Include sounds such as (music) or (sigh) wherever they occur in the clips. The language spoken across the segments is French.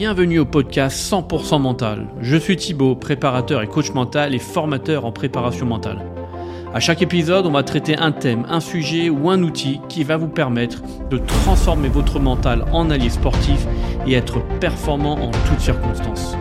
Bienvenue au podcast 100% mental. Je suis Thibaut, préparateur et coach mental et formateur en préparation mentale. À chaque épisode, on va traiter un thème, un sujet ou un outil qui va vous permettre de transformer votre mental en allié sportif et être performant en toutes circonstances.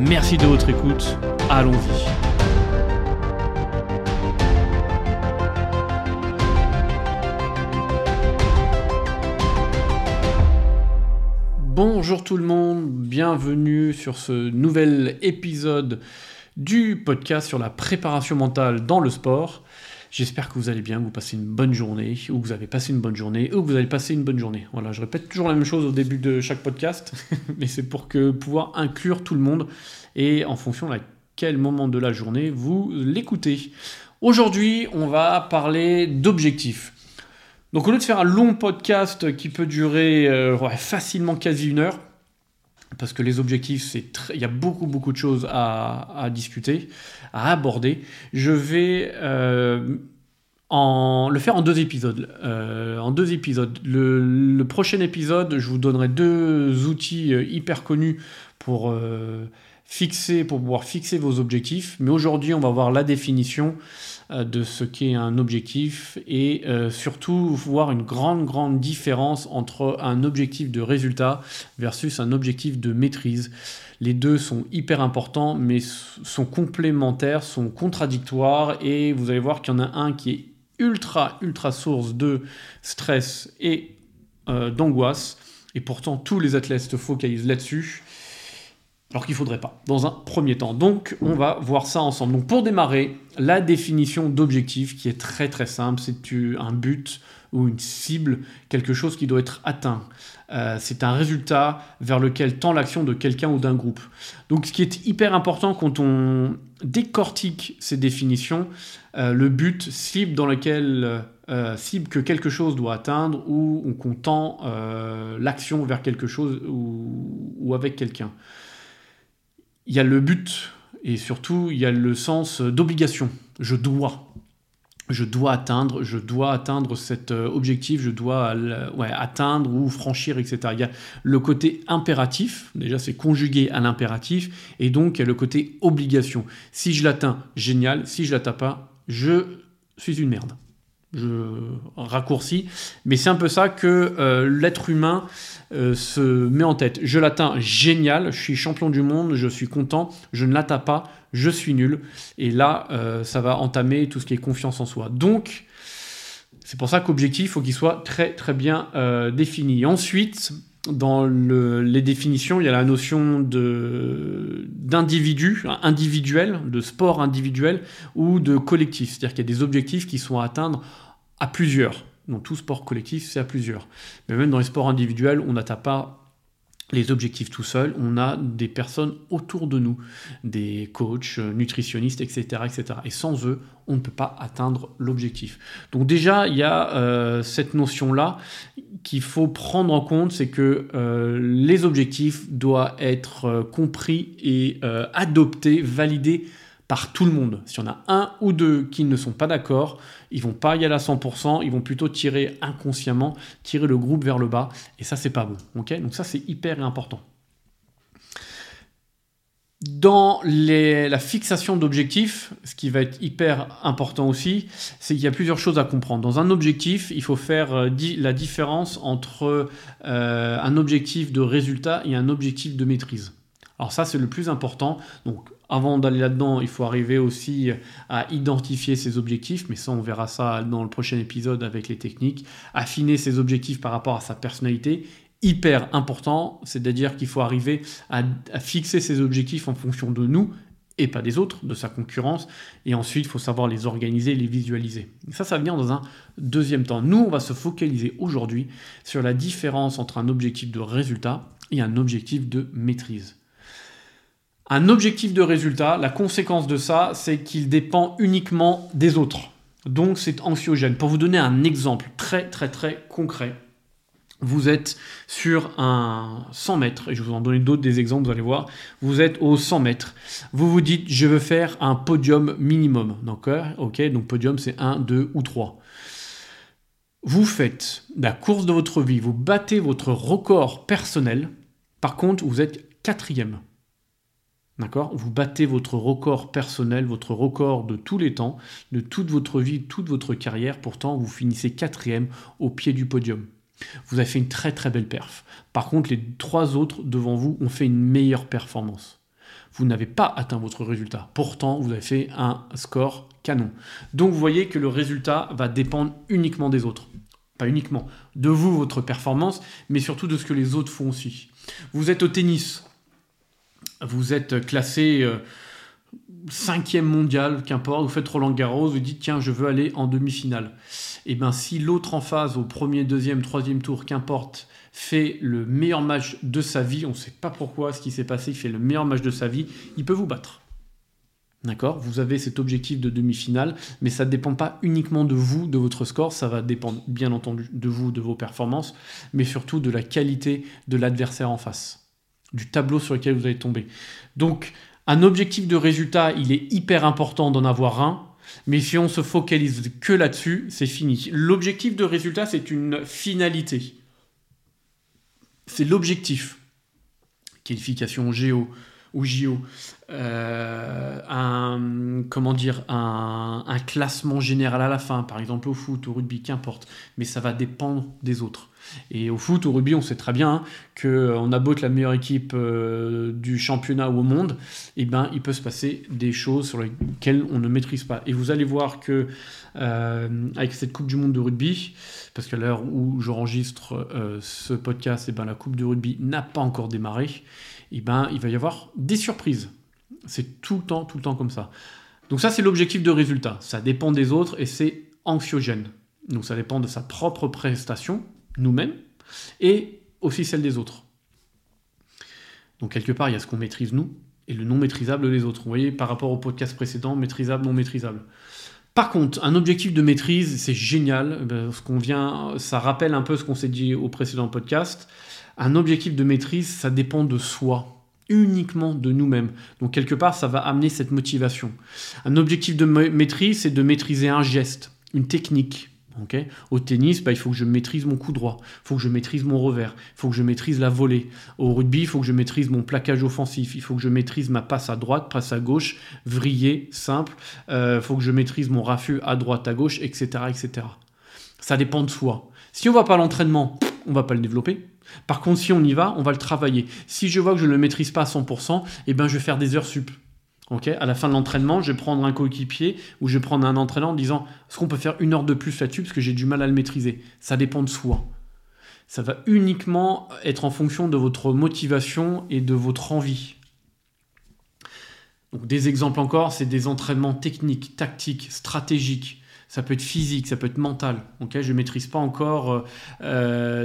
Merci de votre écoute. Allons-y. Bonjour tout le monde, bienvenue sur ce nouvel épisode du podcast sur la préparation mentale dans le sport. J'espère que vous allez bien, que vous passez une bonne journée, ou que vous avez passé une bonne journée, ou que vous allez passer une bonne journée. Voilà, je répète toujours la même chose au début de chaque podcast, (laughs) mais c'est pour que pouvoir inclure tout le monde et en fonction de quel moment de la journée vous l'écoutez. Aujourd'hui, on va parler d'objectifs. Donc au lieu de faire un long podcast qui peut durer euh, facilement quasi une heure, parce que les objectifs, c'est il y a beaucoup beaucoup de choses à, discuter, à aborder, je vais euh, le faire en deux épisodes. Euh, en deux épisodes. Le, prochain épisode, je vous donnerai deux outils hyper connus pour fixer, pour pouvoir fixer vos objectifs. Mais aujourd'hui, on va voir la définition euh, de ce qu'est un objectif et euh, surtout voir une grande, grande différence entre un objectif de résultat versus un objectif de maîtrise. Les deux sont hyper importants, mais sont complémentaires, sont contradictoires et vous allez voir qu'il y en a un qui est ultra, ultra source de stress et euh, d'angoisse. Et pourtant, tous les athlètes se focalisent là-dessus alors qu'il ne faudrait pas, dans un premier temps. Donc, on va voir ça ensemble. Donc, pour démarrer, la définition d'objectif, qui est très très simple, c'est un but ou une cible, quelque chose qui doit être atteint? Euh, c'est un résultat vers lequel tend l'action de quelqu'un ou d'un groupe. Donc, ce qui est hyper important quand on décortique ces définitions, euh, le but, cible dans lequel euh, cible que quelque chose doit atteindre ou qu'on tend l'action vers quelque chose ou avec quelqu'un il y a le but et surtout il y a le sens d'obligation. Je dois. Je dois atteindre, je dois atteindre cet euh, objectif, je dois atteindre ou franchir, etc. Il y a le côté impératif, déjà c'est conjugué à l'impératif, et donc il y a le côté obligation. Si je l'atteins, génial, si je l'atteins pas, je suis une merde je raccourcis, mais c'est un peu ça que euh, l'être humain euh, se met en tête. Je l'atteins, génial, je suis champion du monde, je suis content, je ne l'atteins pas, je suis nul, et là, euh, ça va entamer tout ce qui est confiance en soi. Donc, c'est pour ça qu'objectif, il faut qu'il soit très très bien défini. Ensuite, dans les définitions, il y a la notion d'individu, individuel, de sport individuel ou de collectif. C'est-à-dire qu'il y a des objectifs qui sont à atteindre à plusieurs. Donc tout sport collectif, c'est à plusieurs. Mais même dans les sports individuels, on n'atteint pas les objectifs tout seul, on a des personnes autour de nous, des coachs, nutritionnistes, etc. etc. Et sans eux, on ne peut pas atteindre l'objectif. Donc déjà, il y a euh, cette notion-là qu'il faut prendre en compte, c'est que euh, les objectifs doivent être euh, compris et adoptés, validés par tout le monde. S'il y en a un ou deux qui ne sont pas d'accord, ils vont pas y aller à 100%, ils vont plutôt tirer inconsciemment, tirer le groupe vers le bas, et ça c'est pas bon. Donc ça c'est hyper important. Dans la fixation d'objectifs, ce qui va être hyper important aussi, c'est qu'il y a plusieurs choses à comprendre. Dans un objectif, il faut faire euh, la différence entre euh, un objectif de résultat et un objectif de maîtrise. Alors ça, c'est le plus important. Donc avant d'aller là-dedans, il faut arriver aussi à identifier ses objectifs, mais ça on verra ça dans le prochain épisode avec les techniques. Affiner ses objectifs par rapport à sa personnalité, hyper important, c'est-à-dire qu'il faut arriver à, fixer ses objectifs en fonction de nous et pas des autres, de sa concurrence, et ensuite il faut savoir les organiser, les visualiser. ça, ça venir dans un deuxième temps. Nous, on va se focaliser aujourd'hui sur la différence entre un objectif de résultat et un objectif de maîtrise. Un objectif de résultat, la conséquence de ça, c'est qu'il dépend uniquement des autres. Donc c'est anxiogène. Pour vous donner un exemple très très très concret, vous êtes sur un 100 mètres, et je vous en donner d'autres des exemples, vous allez voir, vous êtes au 100 mètres, vous vous dites je veux faire un podium minimum, d'accord Ok, donc podium c'est 1, 2 ou 3. Vous faites la course de votre vie, vous battez votre record personnel, par contre vous êtes quatrième. D'accord? Vous battez votre record personnel, votre record de tous les temps, de toute votre vie, toute votre carrière. Pourtant, vous finissez quatrième au pied du podium. Vous avez fait une très très belle perf. Par contre, les trois autres devant vous ont fait une meilleure performance. Vous n'avez pas atteint votre résultat. Pourtant, vous avez fait un score canon. Donc, vous voyez que le résultat va dépendre uniquement des autres. Pas uniquement de vous, votre performance, mais surtout de ce que les autres font aussi. Vous êtes au tennis, vous êtes classé euh, cinquième mondial, qu'importe, vous faites Roland Garros, vous dites tiens, je veux aller en demi-finale. Et eh bien si l'autre en phase, au premier, deuxième, troisième tour, qu'importe, fait le meilleur match de sa vie, on ne sait pas pourquoi ce qui s'est passé, il fait le meilleur match de sa vie, il peut vous battre. D'accord? Vous avez cet objectif de demi-finale, mais ça ne dépend pas uniquement de vous, de votre score, ça va dépendre bien entendu de vous, de vos performances, mais surtout de la qualité de l'adversaire en face du tableau sur lequel vous allez tomber. Donc, un objectif de résultat, il est hyper important d'en avoir un, mais si on se focalise que là-dessus, c'est fini. L'objectif de résultat, c'est une finalité. C'est l'objectif. Qualification géo ou JO, euh, un, comment dire, un, un, classement général à la fin, par exemple au foot, au rugby, qu'importe, mais ça va dépendre des autres. Et au foot, au rugby, on sait très bien qu'on euh, a beau la meilleure équipe euh, du championnat ou au monde, et eh ben, il peut se passer des choses sur lesquelles on ne maîtrise pas. Et vous allez voir que avec cette Coupe du Monde de rugby, parce qu'à l'heure où j'enregistre ce podcast, et eh ben, la Coupe de rugby n'a pas encore démarré, et eh ben, il va y avoir des surprises. C'est tout le temps, tout le temps comme ça. Donc ça, c'est l'objectif de résultat. Ça dépend des autres et c'est anxiogène. Donc ça dépend de sa propre prestation, nous-mêmes, et aussi celle des autres. Donc quelque part, il y a ce qu'on maîtrise nous et le non maîtrisable des autres. Vous voyez, par rapport au podcast précédent, maîtrisable, non maîtrisable. Par contre, un objectif de maîtrise, c'est génial. Ben, ce qu'on vient, ça rappelle un peu ce qu'on s'est dit au précédent podcast. Un objectif de maîtrise, ça dépend de soi, uniquement de nous-mêmes. Donc quelque part, ça va amener cette motivation. Un objectif de maîtrise, c'est de maîtriser un geste, une technique. Au tennis, bah, il faut que je maîtrise mon coup droit, il faut que je maîtrise mon revers, il faut que je maîtrise la volée. Au rugby, il faut que je maîtrise mon plaquage offensif, il faut que je maîtrise ma passe à droite, passe à gauche, vrillé, simple, il euh, faut que je maîtrise mon raffut à droite, à gauche, etc., etc. Ça dépend de soi. Si on ne va pas l'entraînement, on va pas le développer. Par contre, si on y va, on va le travailler. Si je vois que je ne le maîtrise pas à 100%, eh ben, je vais faire des heures sup. à la fin de l'entraînement, je vais prendre un coéquipier ou je vais prendre un entraîneur en disant est-ce qu'on peut faire une heure de plus là-dessus parce que j'ai du mal à le maîtriser? Ça dépend de soi. Ça va uniquement être en fonction de votre motivation et de votre envie. Donc des exemples encore, c'est des entraînements techniques, tactiques, stratégiques ça peut être physique, ça peut être mental. Ok, je maîtrise pas encore euh,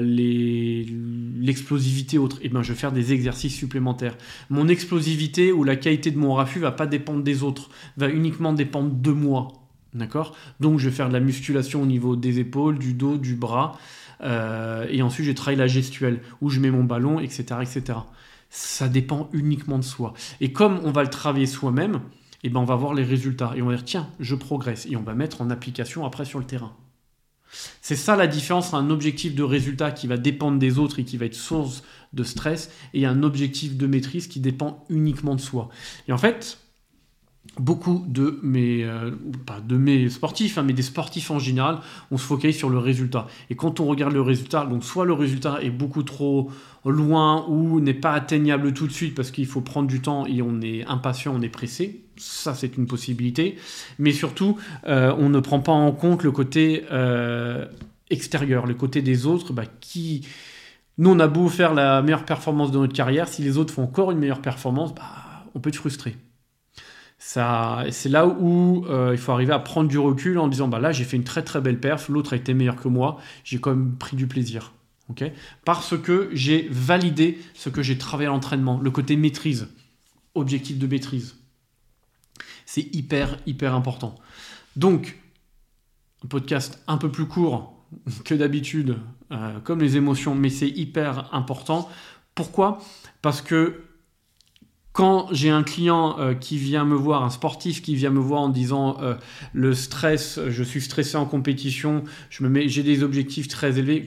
l'explosivité autre. Eh ben, je vais faire des exercices supplémentaires. Mon explosivité ou la qualité de mon raffut va pas dépendre des autres, va uniquement dépendre de moi. D'accord? Donc, je vais faire de la musculation au niveau des épaules, du dos, du bras. Euh, et ensuite, je travaille la gestuelle, où je mets mon ballon, etc., etc. Ça dépend uniquement de soi. Et comme on va le travailler soi-même, et eh ben on va voir les résultats et on va dire tiens, je progresse et on va mettre en application après sur le terrain. C'est ça la différence entre un objectif de résultat qui va dépendre des autres et qui va être source de stress et un objectif de maîtrise qui dépend uniquement de soi. Et en fait, beaucoup de mes, euh, pas de mes sportifs, hein, mais des sportifs en général, on se focalise sur le résultat. Et quand on regarde le résultat, donc soit le résultat est beaucoup trop loin ou n'est pas atteignable tout de suite parce qu'il faut prendre du temps et on est impatient, on est pressé, ça c'est une possibilité, mais surtout euh, on ne prend pas en compte le côté euh, extérieur, le côté des autres bah, qui... Nous, on a beau faire la meilleure performance de notre carrière, si les autres font encore une meilleure performance, bah, on peut être frustré. C'est là où euh, il faut arriver à prendre du recul en disant bah là j'ai fait une très très belle perf, l'autre a été meilleur que moi, j'ai quand même pris du plaisir. Parce que j'ai validé ce que j'ai travaillé à l'entraînement, le côté maîtrise, objectif de maîtrise. C'est hyper hyper important. Donc, un podcast un peu plus court (laughs) que d'habitude, euh, comme les émotions, mais c'est hyper important. Pourquoi? Parce que quand j'ai un client euh, qui vient me voir, un sportif qui vient me voir en disant euh, le stress, je suis stressé en compétition, j'ai des objectifs très élevés,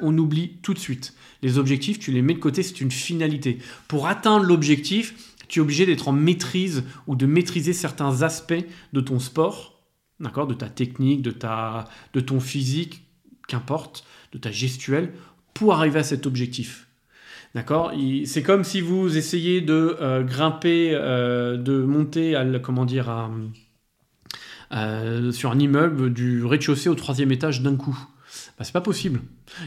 on oublie tout de suite. Les objectifs, tu les mets de côté, c'est une finalité. Pour atteindre l'objectif, tu es obligé d'être en maîtrise ou de maîtriser certains aspects de ton sport, d'accord, de ta technique, de ta, de ton physique, qu'importe, de ta gestuelle, pour arriver à cet objectif. D'accord C'est comme si vous essayez de euh, grimper, euh, de monter à, comment dire, sur un immeuble du rez-de-chaussée au troisième étage d'un coup. Bah, c'est pas possible.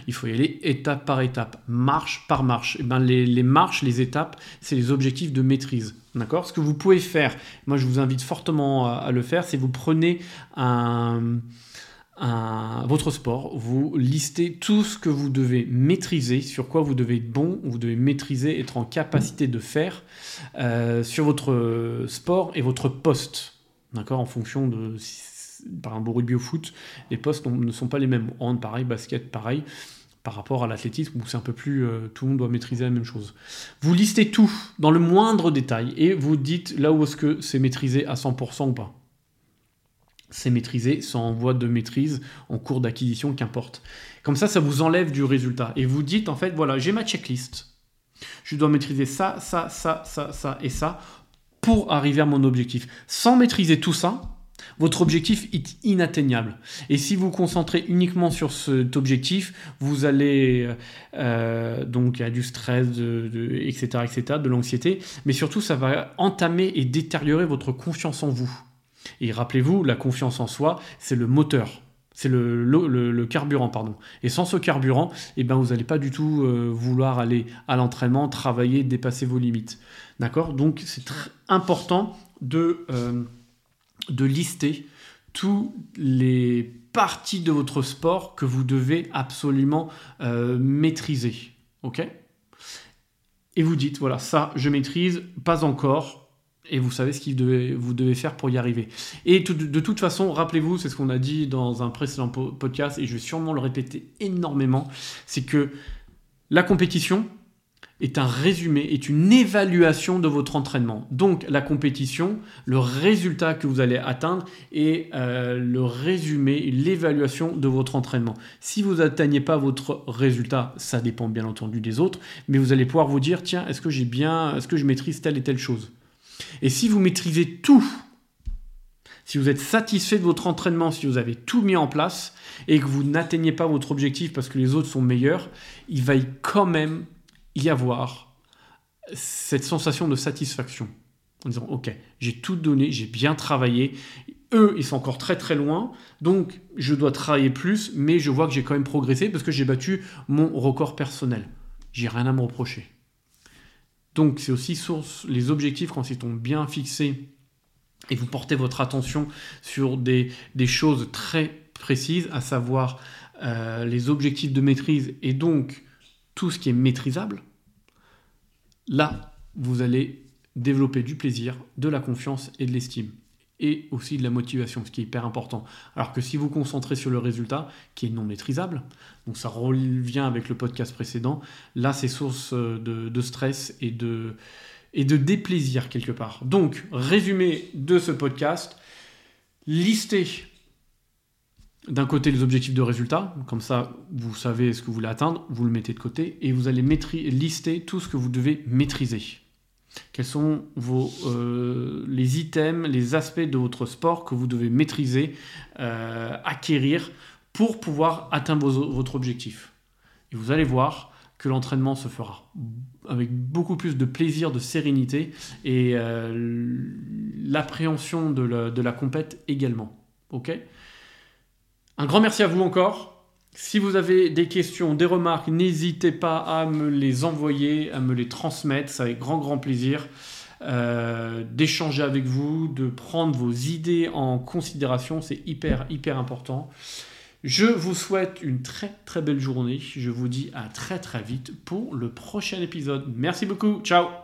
Il faut y aller étape par étape, marche par marche. Et eh ben, les, les, marches, les étapes, c'est les objectifs de maîtrise. D'accord? Ce que vous pouvez faire, moi je vous invite fortement à le faire, c'est vous prenez un votre sport, vous listez tout ce que vous devez maîtriser, sur quoi vous devez être bon, vous devez maîtriser, être en capacité de faire euh, sur votre sport et votre poste. D'accord En fonction de. Par exemple, au rugby au foot, les postes ne sont pas les mêmes. Hand, pareil, basket, pareil par rapport à l'athlétisme où c'est un peu plus euh, tout le monde doit maîtriser la même chose. Vous listez tout dans le moindre détail et vous dites là où est-ce que c'est maîtrisé à 100% ou pas c'est maîtrisé, c'est en voie de maîtrise, en cours d'acquisition, qu'importe. Comme ça, ça vous enlève du résultat. Et vous dites, en fait, voilà, j'ai ma checklist. Je dois maîtriser ça, ça, ça, ça, ça et ça pour arriver à mon objectif. Sans maîtriser tout ça, votre objectif est inatteignable. Et si vous vous concentrez uniquement sur cet objectif, vous allez euh, donc à du stress, etc., etc., de l'anxiété, mais surtout ça va entamer et détériorer votre confiance en vous. Et rappelez-vous, la confiance en soi, c'est le moteur. C'est le, carburant, pardon. Et sans ce carburant, eh ben, vous n'allez pas du tout euh, vouloir aller à l'entraînement, travailler, dépasser vos limites. D'accord? Donc, c'est très important de, euh, de lister toutes les parties de votre sport que vous devez absolument euh, maîtriser. OK? Et vous dites, voilà, ça, je maîtrise, pas encore, et vous savez ce que vous devez faire pour y arriver. Et de, toute façon, rappelez-vous, c'est ce qu'on a dit dans un précédent podcast, et je vais sûrement le répéter énormément, c'est que la compétition est un résumé, est une évaluation de votre entraînement. Donc la compétition, le résultat que vous allez atteindre est euh, le résumé, l'évaluation de votre entraînement. Si vous n'atteignez pas votre résultat, ça dépend bien entendu des autres, mais vous allez pouvoir vous dire, tiens, est-ce que j'ai bien, est-ce que je maîtrise telle et telle chose? Et si vous maîtrisez tout, si vous êtes satisfait de votre entraînement, si vous avez tout mis en place et que vous n'atteignez pas votre objectif parce que les autres sont meilleurs, il va quand même y avoir cette sensation de satisfaction. En disant, OK, j'ai tout donné, j'ai bien travaillé. Eux, ils sont encore très très loin, donc je dois travailler plus, mais je vois que j'ai quand même progressé parce que j'ai battu mon record personnel. J'ai rien à me reprocher. Donc c'est aussi source, les objectifs quand ils sont bien fixés et vous portez votre attention sur des, choses très précises, à savoir euh, les objectifs de maîtrise et donc tout ce qui est maîtrisable, là, vous allez développer du plaisir, de la confiance et de l'estime et aussi de la motivation, ce qui est hyper important. Alors que si vous concentrez sur le résultat, qui est non maîtrisable, donc ça revient avec le podcast précédent, là c'est source euh, de, stress et de, et de déplaisir quelque part. Donc, résumé de ce podcast, listez d'un côté les objectifs de résultat, comme ça vous savez ce que vous voulez atteindre, vous le mettez de côté, et vous allez lister tout ce que vous devez maîtriser. Quels sont vos, euh, les items, les aspects de votre sport que vous devez maîtriser, euh, acquérir pour pouvoir atteindre votre objectif? Et vous allez voir que l'entraînement se fera avec beaucoup plus de plaisir, de sérénité et euh, l'appréhension de la, compète également. Un grand merci à vous encore. Si vous avez des questions, des remarques, n'hésitez pas à me les envoyer, à me les transmettre. C'est avec grand, grand plaisir euh, d'échanger avec vous, de prendre vos idées en considération. C'est hyper, hyper important. Je vous souhaite une très, très belle journée. Je vous dis à très, très vite pour le prochain épisode. Merci beaucoup. Ciao